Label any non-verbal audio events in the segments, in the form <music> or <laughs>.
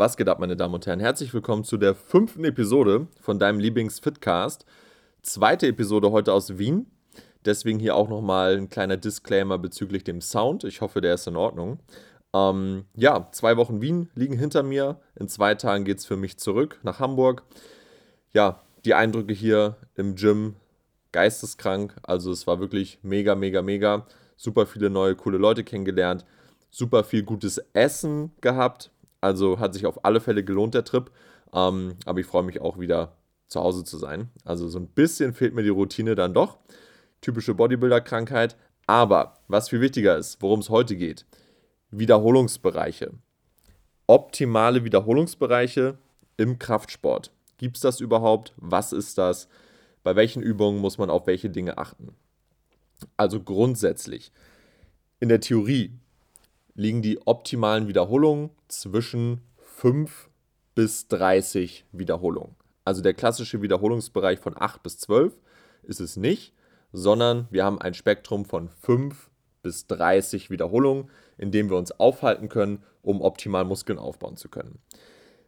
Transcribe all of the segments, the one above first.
Was geht ab, meine Damen und Herren? Herzlich willkommen zu der fünften Episode von deinem Lieblings-Fitcast. Zweite Episode heute aus Wien. Deswegen hier auch nochmal ein kleiner Disclaimer bezüglich dem Sound. Ich hoffe, der ist in Ordnung. Ähm, ja, zwei Wochen Wien liegen hinter mir. In zwei Tagen geht es für mich zurück nach Hamburg. Ja, die Eindrücke hier im Gym geisteskrank. Also es war wirklich mega, mega, mega. Super viele neue, coole Leute kennengelernt. Super viel gutes Essen gehabt also hat sich auf alle Fälle gelohnt, der Trip. Ähm, aber ich freue mich auch wieder zu Hause zu sein. Also so ein bisschen fehlt mir die Routine dann doch. Typische Bodybuilder-Krankheit. Aber was viel wichtiger ist, worum es heute geht, Wiederholungsbereiche. Optimale Wiederholungsbereiche im Kraftsport. Gibt es das überhaupt? Was ist das? Bei welchen Übungen muss man auf welche Dinge achten? Also grundsätzlich, in der Theorie liegen die optimalen Wiederholungen zwischen 5 bis 30 Wiederholungen. Also der klassische Wiederholungsbereich von 8 bis 12 ist es nicht, sondern wir haben ein Spektrum von 5 bis 30 Wiederholungen, in dem wir uns aufhalten können, um optimal Muskeln aufbauen zu können.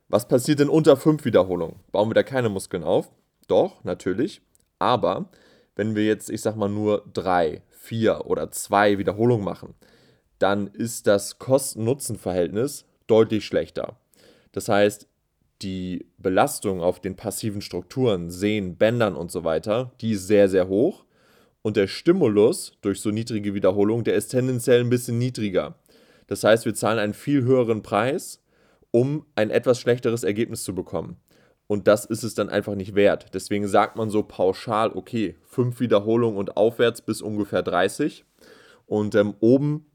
Was passiert denn unter 5 Wiederholungen? Bauen wir da keine Muskeln auf? Doch, natürlich. Aber wenn wir jetzt, ich sag mal, nur 3, 4 oder 2 Wiederholungen machen, dann ist das Kosten-Nutzen-Verhältnis deutlich schlechter. Das heißt, die Belastung auf den passiven Strukturen, Sehnen, Bändern und so weiter, die ist sehr, sehr hoch. Und der Stimulus durch so niedrige Wiederholungen, der ist tendenziell ein bisschen niedriger. Das heißt, wir zahlen einen viel höheren Preis, um ein etwas schlechteres Ergebnis zu bekommen. Und das ist es dann einfach nicht wert. Deswegen sagt man so pauschal, okay, fünf Wiederholungen und aufwärts bis ungefähr 30. Und ähm, oben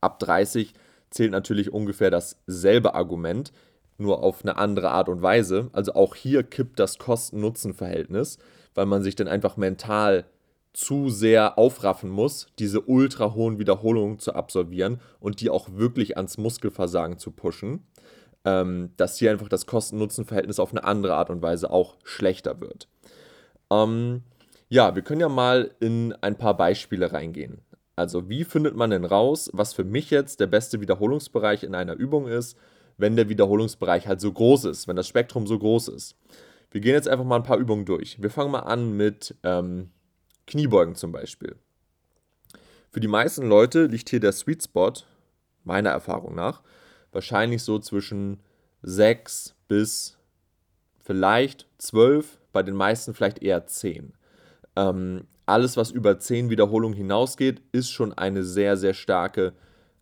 Ab 30 zählt natürlich ungefähr dasselbe Argument, nur auf eine andere Art und Weise. Also auch hier kippt das Kosten-Nutzen-Verhältnis, weil man sich dann einfach mental zu sehr aufraffen muss, diese ultra hohen Wiederholungen zu absolvieren und die auch wirklich ans Muskelversagen zu pushen, ähm, dass hier einfach das Kosten-Nutzen-Verhältnis auf eine andere Art und Weise auch schlechter wird. Ähm, ja, wir können ja mal in ein paar Beispiele reingehen. Also wie findet man denn raus, was für mich jetzt der beste Wiederholungsbereich in einer Übung ist, wenn der Wiederholungsbereich halt so groß ist, wenn das Spektrum so groß ist. Wir gehen jetzt einfach mal ein paar Übungen durch. Wir fangen mal an mit ähm, Kniebeugen zum Beispiel. Für die meisten Leute liegt hier der Sweet Spot, meiner Erfahrung nach, wahrscheinlich so zwischen 6 bis vielleicht 12, bei den meisten vielleicht eher 10. Ähm, alles, was über 10 Wiederholungen hinausgeht, ist schon eine sehr, sehr starke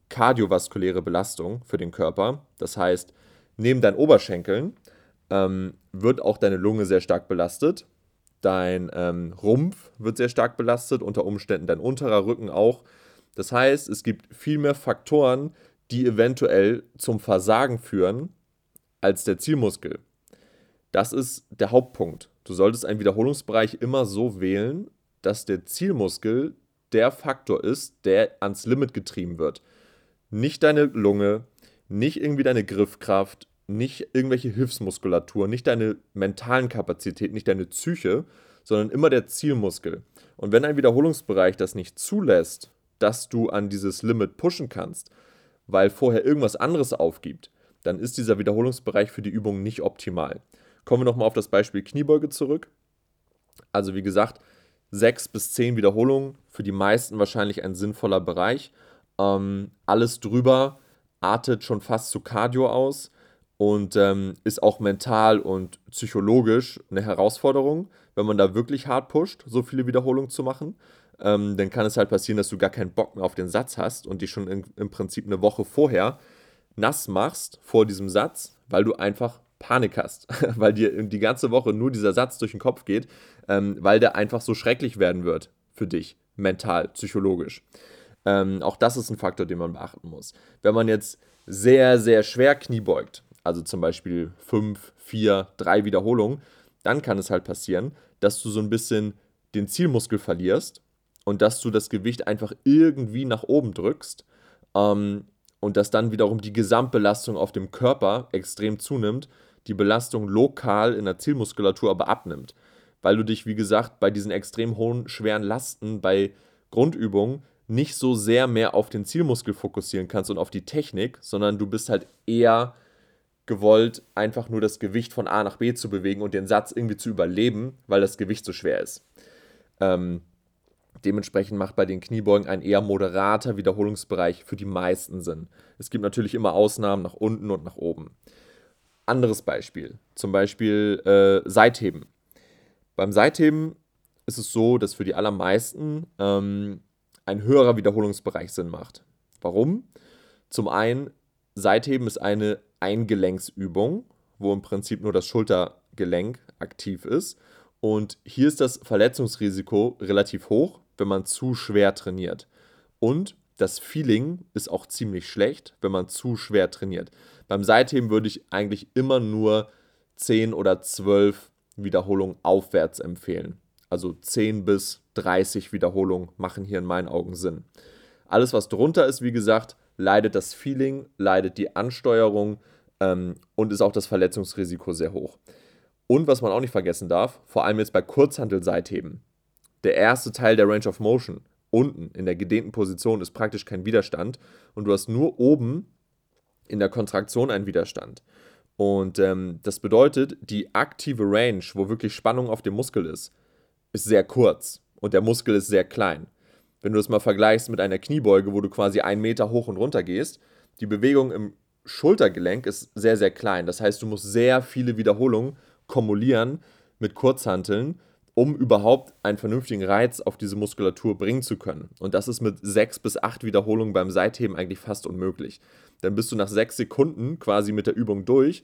kardiovaskuläre Belastung für den Körper. Das heißt, neben deinen Oberschenkeln ähm, wird auch deine Lunge sehr stark belastet. Dein ähm, Rumpf wird sehr stark belastet, unter Umständen dein unterer Rücken auch. Das heißt, es gibt viel mehr Faktoren, die eventuell zum Versagen führen, als der Zielmuskel. Das ist der Hauptpunkt. Du solltest einen Wiederholungsbereich immer so wählen, dass der Zielmuskel der Faktor ist, der ans Limit getrieben wird. Nicht deine Lunge, nicht irgendwie deine Griffkraft, nicht irgendwelche Hilfsmuskulatur, nicht deine mentalen Kapazitäten, nicht deine Psyche, sondern immer der Zielmuskel. Und wenn ein Wiederholungsbereich das nicht zulässt, dass du an dieses Limit pushen kannst, weil vorher irgendwas anderes aufgibt, dann ist dieser Wiederholungsbereich für die Übung nicht optimal. Kommen wir nochmal auf das Beispiel Kniebeuge zurück. Also wie gesagt, sechs bis zehn Wiederholungen, für die meisten wahrscheinlich ein sinnvoller Bereich. Ähm, alles drüber artet schon fast zu Cardio aus und ähm, ist auch mental und psychologisch eine Herausforderung, wenn man da wirklich hart pusht, so viele Wiederholungen zu machen. Ähm, dann kann es halt passieren, dass du gar keinen Bock mehr auf den Satz hast und dich schon in, im Prinzip eine Woche vorher nass machst vor diesem Satz, weil du einfach Panik hast, <laughs> weil dir die ganze Woche nur dieser Satz durch den Kopf geht, ähm, weil der einfach so schrecklich werden wird für dich, mental, psychologisch. Ähm, auch das ist ein Faktor, den man beachten muss. Wenn man jetzt sehr, sehr schwer Knie beugt, also zum Beispiel 5, 4, 3 Wiederholungen, dann kann es halt passieren, dass du so ein bisschen den Zielmuskel verlierst und dass du das Gewicht einfach irgendwie nach oben drückst ähm, und dass dann wiederum die Gesamtbelastung auf dem Körper extrem zunimmt die Belastung lokal in der Zielmuskulatur aber abnimmt. Weil du dich, wie gesagt, bei diesen extrem hohen, schweren Lasten, bei Grundübungen nicht so sehr mehr auf den Zielmuskel fokussieren kannst und auf die Technik, sondern du bist halt eher gewollt, einfach nur das Gewicht von A nach B zu bewegen und den Satz irgendwie zu überleben, weil das Gewicht so schwer ist. Ähm, dementsprechend macht bei den Kniebeugen ein eher moderater Wiederholungsbereich für die meisten Sinn. Es gibt natürlich immer Ausnahmen nach unten und nach oben. Anderes Beispiel, zum Beispiel äh, Seitheben. Beim Seitheben ist es so, dass für die allermeisten ähm, ein höherer Wiederholungsbereich Sinn macht. Warum? Zum einen, Seitheben ist eine Eingelenksübung, wo im Prinzip nur das Schultergelenk aktiv ist. Und hier ist das Verletzungsrisiko relativ hoch, wenn man zu schwer trainiert. Und das Feeling ist auch ziemlich schlecht, wenn man zu schwer trainiert. Beim Seitheben würde ich eigentlich immer nur 10 oder 12 Wiederholungen aufwärts empfehlen. Also 10 bis 30 Wiederholungen machen hier in meinen Augen Sinn. Alles, was drunter ist, wie gesagt, leidet das Feeling, leidet die Ansteuerung ähm, und ist auch das Verletzungsrisiko sehr hoch. Und was man auch nicht vergessen darf, vor allem jetzt bei Kurzhantel-Seitheben, der erste Teil der Range of Motion, unten in der gedehnten Position, ist praktisch kein Widerstand und du hast nur oben in der Kontraktion einen Widerstand. Und ähm, das bedeutet, die aktive Range, wo wirklich Spannung auf dem Muskel ist, ist sehr kurz und der Muskel ist sehr klein. Wenn du das mal vergleichst mit einer Kniebeuge, wo du quasi einen Meter hoch und runter gehst, die Bewegung im Schultergelenk ist sehr, sehr klein. Das heißt, du musst sehr viele Wiederholungen kumulieren mit Kurzhanteln, um überhaupt einen vernünftigen Reiz auf diese Muskulatur bringen zu können. Und das ist mit sechs bis acht Wiederholungen beim Seitheben eigentlich fast unmöglich. Dann bist du nach sechs Sekunden quasi mit der Übung durch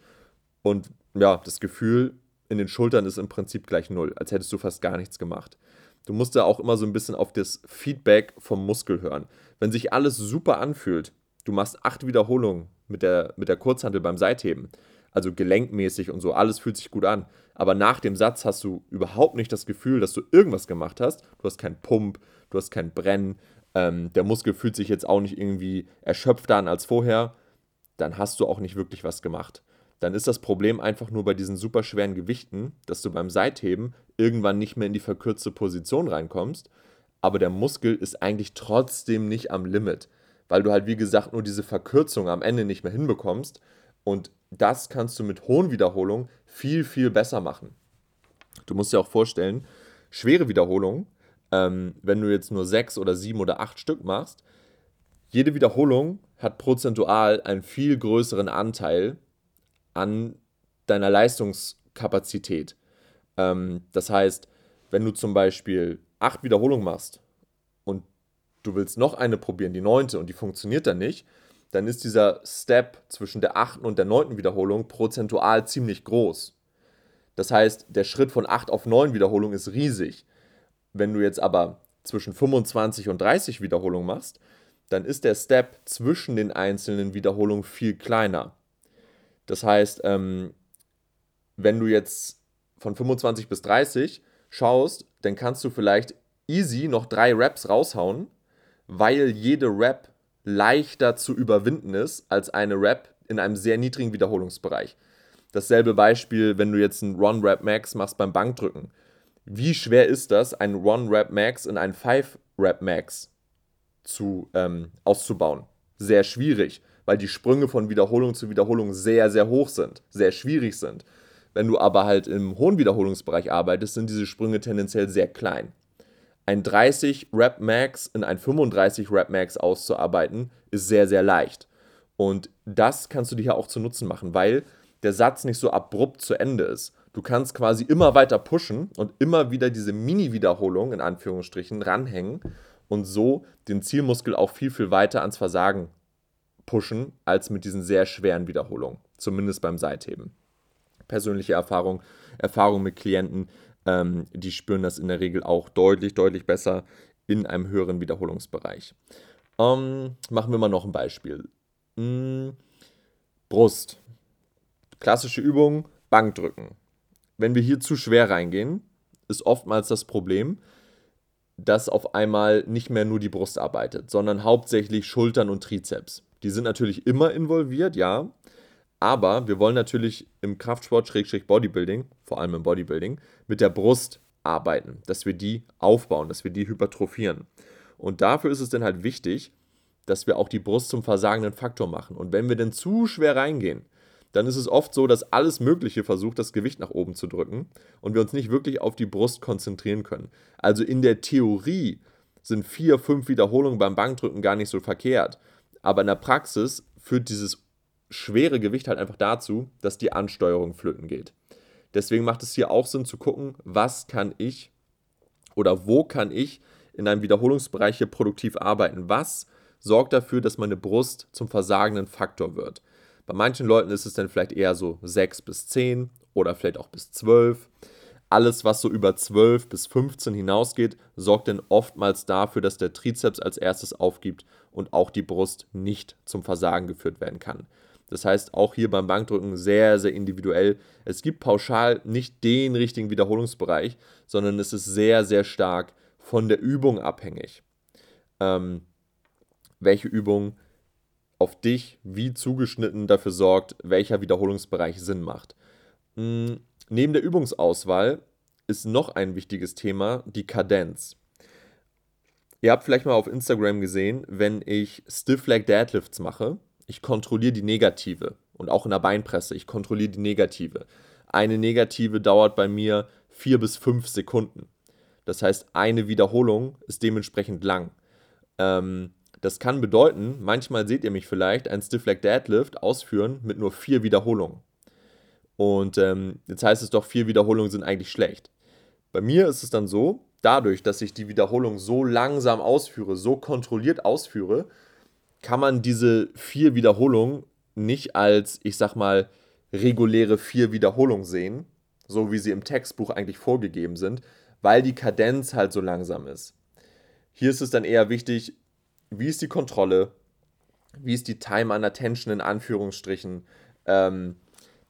und ja, das Gefühl in den Schultern ist im Prinzip gleich null, als hättest du fast gar nichts gemacht. Du musst da auch immer so ein bisschen auf das Feedback vom Muskel hören. Wenn sich alles super anfühlt, du machst acht Wiederholungen mit der, mit der Kurzhantel beim Seitheben, also gelenkmäßig und so, alles fühlt sich gut an. Aber nach dem Satz hast du überhaupt nicht das Gefühl, dass du irgendwas gemacht hast. Du hast keinen Pump, du hast kein Brennen, ähm, der Muskel fühlt sich jetzt auch nicht irgendwie erschöpfter an als vorher. Dann hast du auch nicht wirklich was gemacht. Dann ist das Problem einfach nur bei diesen super schweren Gewichten, dass du beim Seitheben irgendwann nicht mehr in die verkürzte Position reinkommst, aber der Muskel ist eigentlich trotzdem nicht am Limit, weil du halt wie gesagt nur diese Verkürzung am Ende nicht mehr hinbekommst und das kannst du mit hohen Wiederholungen viel, viel besser machen. Du musst dir auch vorstellen, schwere Wiederholungen, ähm, wenn du jetzt nur sechs oder sieben oder acht Stück machst, jede Wiederholung hat prozentual einen viel größeren Anteil an deiner Leistungskapazität. Ähm, das heißt, wenn du zum Beispiel acht Wiederholungen machst und du willst noch eine probieren, die neunte, und die funktioniert dann nicht, dann ist dieser Step zwischen der achten und der neunten Wiederholung prozentual ziemlich groß. Das heißt, der Schritt von 8 auf 9 Wiederholungen ist riesig. Wenn du jetzt aber zwischen 25 und 30 Wiederholungen machst, dann ist der Step zwischen den einzelnen Wiederholungen viel kleiner. Das heißt, ähm, wenn du jetzt von 25 bis 30 schaust, dann kannst du vielleicht easy noch drei Raps raushauen, weil jede Rap leichter zu überwinden ist als eine Rap in einem sehr niedrigen Wiederholungsbereich. Dasselbe Beispiel, wenn du jetzt einen Run Rap Max machst beim Bankdrücken. Wie schwer ist das, einen Run Rap Max in einen 5 Rap Max zu, ähm, auszubauen? Sehr schwierig, weil die Sprünge von Wiederholung zu Wiederholung sehr, sehr hoch sind, sehr schwierig sind. Wenn du aber halt im hohen Wiederholungsbereich arbeitest, sind diese Sprünge tendenziell sehr klein ein 30 Rep Max in ein 35 Rep Max auszuarbeiten, ist sehr, sehr leicht. Und das kannst du dir hier auch zu Nutzen machen, weil der Satz nicht so abrupt zu Ende ist. Du kannst quasi immer weiter pushen und immer wieder diese Mini-Wiederholung in Anführungsstrichen ranhängen und so den Zielmuskel auch viel, viel weiter ans Versagen pushen, als mit diesen sehr schweren Wiederholungen. Zumindest beim Seitheben. Persönliche Erfahrung, Erfahrung mit Klienten, ähm, die spüren das in der Regel auch deutlich, deutlich besser in einem höheren Wiederholungsbereich. Ähm, machen wir mal noch ein Beispiel. Hm, Brust. Klassische Übung, Bankdrücken. Wenn wir hier zu schwer reingehen, ist oftmals das Problem, dass auf einmal nicht mehr nur die Brust arbeitet, sondern hauptsächlich Schultern und Trizeps. Die sind natürlich immer involviert, ja, aber wir wollen natürlich im Kraftsport, Schrägstrich Bodybuilding, vor allem im Bodybuilding, mit der Brust arbeiten, dass wir die aufbauen, dass wir die hypertrophieren. Und dafür ist es dann halt wichtig, dass wir auch die Brust zum versagenden Faktor machen. Und wenn wir denn zu schwer reingehen, dann ist es oft so, dass alles Mögliche versucht, das Gewicht nach oben zu drücken und wir uns nicht wirklich auf die Brust konzentrieren können. Also in der Theorie sind vier, fünf Wiederholungen beim Bankdrücken gar nicht so verkehrt. Aber in der Praxis führt dieses schwere Gewicht halt einfach dazu, dass die Ansteuerung flöten geht. Deswegen macht es hier auch Sinn zu gucken, was kann ich oder wo kann ich in einem Wiederholungsbereich hier produktiv arbeiten. Was sorgt dafür, dass meine Brust zum versagenden Faktor wird. Bei manchen Leuten ist es dann vielleicht eher so 6 bis 10 oder vielleicht auch bis 12. Alles, was so über 12 bis 15 hinausgeht, sorgt dann oftmals dafür, dass der Trizeps als erstes aufgibt und auch die Brust nicht zum Versagen geführt werden kann. Das heißt, auch hier beim Bankdrücken sehr, sehr individuell. Es gibt pauschal nicht den richtigen Wiederholungsbereich, sondern es ist sehr, sehr stark von der Übung abhängig. Ähm, welche Übung auf dich wie zugeschnitten dafür sorgt, welcher Wiederholungsbereich Sinn macht. Mhm. Neben der Übungsauswahl ist noch ein wichtiges Thema die Kadenz. Ihr habt vielleicht mal auf Instagram gesehen, wenn ich Stiff Leg Deadlifts mache, ich kontrolliere die Negative und auch in der Beinpresse, ich kontrolliere die Negative. Eine Negative dauert bei mir vier bis fünf Sekunden. Das heißt, eine Wiederholung ist dementsprechend lang. Ähm, das kann bedeuten, manchmal seht ihr mich vielleicht ein Stiff Leg Deadlift ausführen mit nur vier Wiederholungen. Und ähm, jetzt heißt es doch, vier Wiederholungen sind eigentlich schlecht. Bei mir ist es dann so, dadurch, dass ich die Wiederholung so langsam ausführe, so kontrolliert ausführe, kann man diese vier Wiederholungen nicht als, ich sag mal, reguläre vier Wiederholungen sehen, so wie sie im Textbuch eigentlich vorgegeben sind, weil die Kadenz halt so langsam ist. Hier ist es dann eher wichtig, wie ist die Kontrolle, wie ist die Time an Attention in Anführungsstrichen, ähm,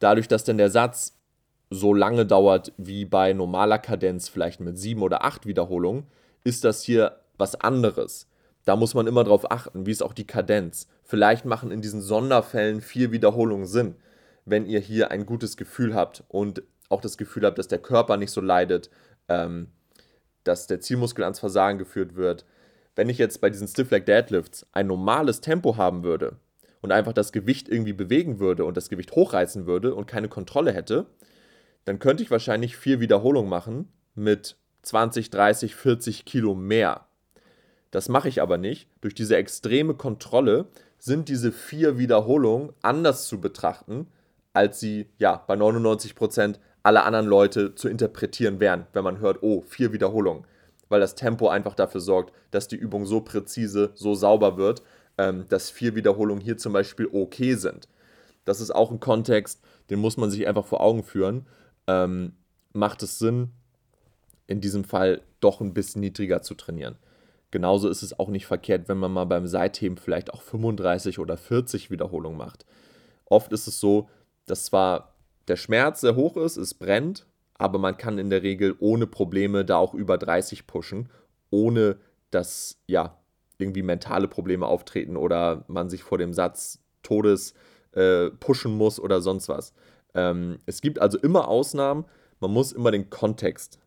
dadurch, dass dann der Satz so lange dauert wie bei normaler Kadenz, vielleicht mit sieben oder acht Wiederholungen, ist das hier was anderes. Da muss man immer drauf achten, wie ist auch die Kadenz. Vielleicht machen in diesen Sonderfällen vier Wiederholungen Sinn, wenn ihr hier ein gutes Gefühl habt und auch das Gefühl habt, dass der Körper nicht so leidet, ähm, dass der Zielmuskel ans Versagen geführt wird. Wenn ich jetzt bei diesen Stiff Leg Deadlifts ein normales Tempo haben würde und einfach das Gewicht irgendwie bewegen würde und das Gewicht hochreißen würde und keine Kontrolle hätte, dann könnte ich wahrscheinlich vier Wiederholungen machen mit 20, 30, 40 Kilo mehr. Das mache ich aber nicht. Durch diese extreme Kontrolle sind diese vier Wiederholungen anders zu betrachten, als sie ja bei 99 Prozent aller anderen Leute zu interpretieren wären, wenn man hört, oh, vier Wiederholungen. Weil das Tempo einfach dafür sorgt, dass die Übung so präzise, so sauber wird, ähm, dass vier Wiederholungen hier zum Beispiel okay sind. Das ist auch ein Kontext, den muss man sich einfach vor Augen führen. Ähm, macht es Sinn, in diesem Fall doch ein bisschen niedriger zu trainieren. Genauso ist es auch nicht verkehrt, wenn man mal beim Seitheben vielleicht auch 35 oder 40 Wiederholungen macht. Oft ist es so, dass zwar der Schmerz sehr hoch ist, es brennt, aber man kann in der Regel ohne Probleme da auch über 30 pushen, ohne dass ja irgendwie mentale Probleme auftreten oder man sich vor dem Satz Todes äh, pushen muss oder sonst was. Ähm, es gibt also immer Ausnahmen, man muss immer den Kontext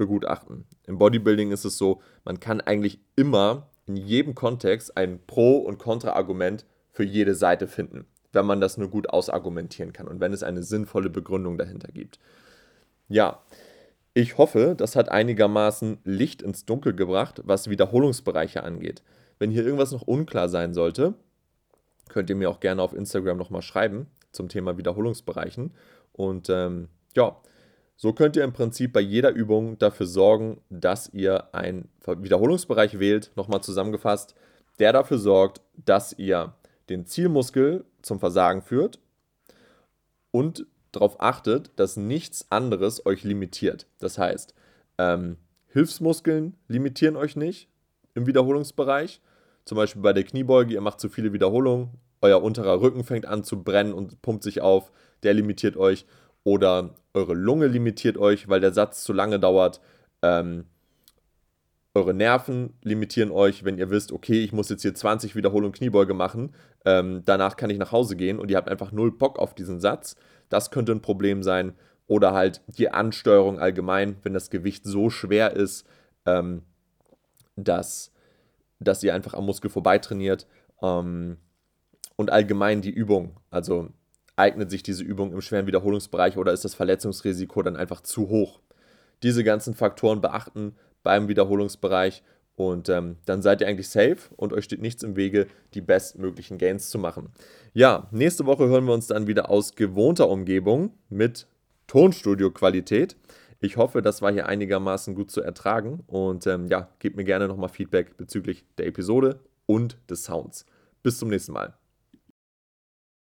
begutachten. Im Bodybuilding ist es so, man kann eigentlich immer in jedem Kontext ein Pro- und Kontra-Argument für jede Seite finden, wenn man das nur gut ausargumentieren kann und wenn es eine sinnvolle Begründung dahinter gibt. Ja, ich hoffe, das hat einigermaßen Licht ins Dunkel gebracht, was Wiederholungsbereiche angeht. Wenn hier irgendwas noch unklar sein sollte, könnt ihr mir auch gerne auf Instagram nochmal schreiben zum Thema Wiederholungsbereichen. Und ähm, ja, so könnt ihr im Prinzip bei jeder Übung dafür sorgen, dass ihr einen Wiederholungsbereich wählt, nochmal zusammengefasst, der dafür sorgt, dass ihr den Zielmuskel zum Versagen führt und darauf achtet, dass nichts anderes euch limitiert. Das heißt, ähm, Hilfsmuskeln limitieren euch nicht im Wiederholungsbereich. Zum Beispiel bei der Kniebeuge, ihr macht zu viele Wiederholungen, euer unterer Rücken fängt an zu brennen und pumpt sich auf, der limitiert euch oder eure Lunge limitiert euch, weil der Satz zu lange dauert. Ähm, eure Nerven limitieren euch, wenn ihr wisst, okay, ich muss jetzt hier 20 Wiederholungen Kniebeuge machen, ähm, danach kann ich nach Hause gehen und ihr habt einfach null Bock auf diesen Satz. Das könnte ein Problem sein. Oder halt die Ansteuerung allgemein, wenn das Gewicht so schwer ist, ähm, dass, dass ihr einfach am Muskel vorbeitrainiert. Ähm, und allgemein die Übung. Also eignet sich diese Übung im schweren Wiederholungsbereich oder ist das Verletzungsrisiko dann einfach zu hoch. Diese ganzen Faktoren beachten beim Wiederholungsbereich und ähm, dann seid ihr eigentlich safe und euch steht nichts im Wege, die bestmöglichen Gains zu machen. Ja, nächste Woche hören wir uns dann wieder aus gewohnter Umgebung mit Tonstudio-Qualität. Ich hoffe, das war hier einigermaßen gut zu ertragen und ähm, ja, gebt mir gerne nochmal Feedback bezüglich der Episode und des Sounds. Bis zum nächsten Mal.